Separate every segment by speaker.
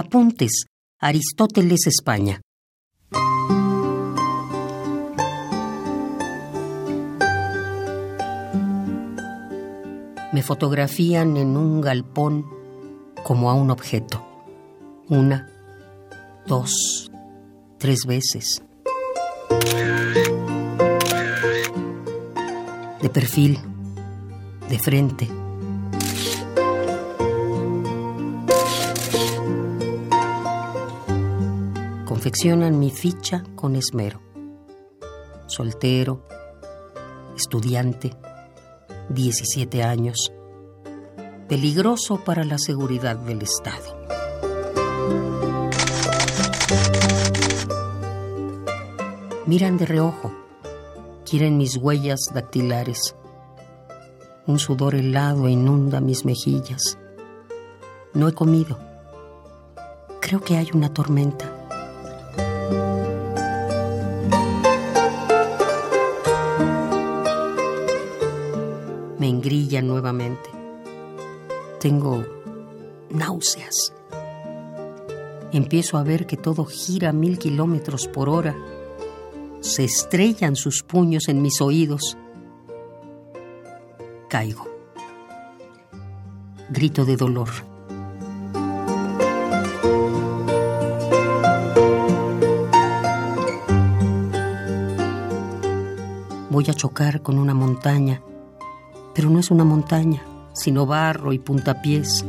Speaker 1: Apuntes. Aristóteles, España. Me fotografían en un galpón como a un objeto. Una, dos, tres veces. De perfil, de frente. Confeccionan mi ficha con esmero. Soltero, estudiante, 17 años. Peligroso para la seguridad del Estado. Miran de reojo, quieren mis huellas dactilares. Un sudor helado inunda mis mejillas. No he comido. Creo que hay una tormenta. Me engrilla nuevamente. Tengo náuseas. Empiezo a ver que todo gira mil kilómetros por hora. Se estrellan sus puños en mis oídos. Caigo. Grito de dolor. Voy a chocar con una montaña, pero no es una montaña, sino barro y puntapiés.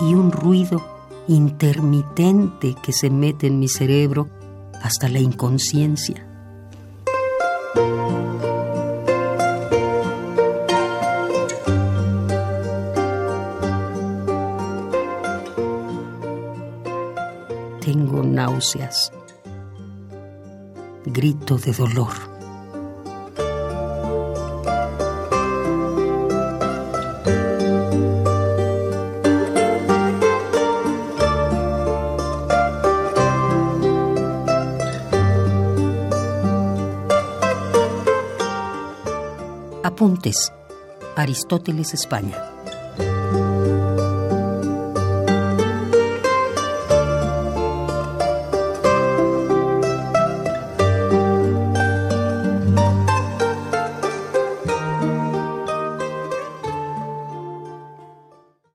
Speaker 1: Y un ruido intermitente que se mete en mi cerebro hasta la inconsciencia. Tengo náuseas. Grito de dolor. Apuntes. Aristóteles, España.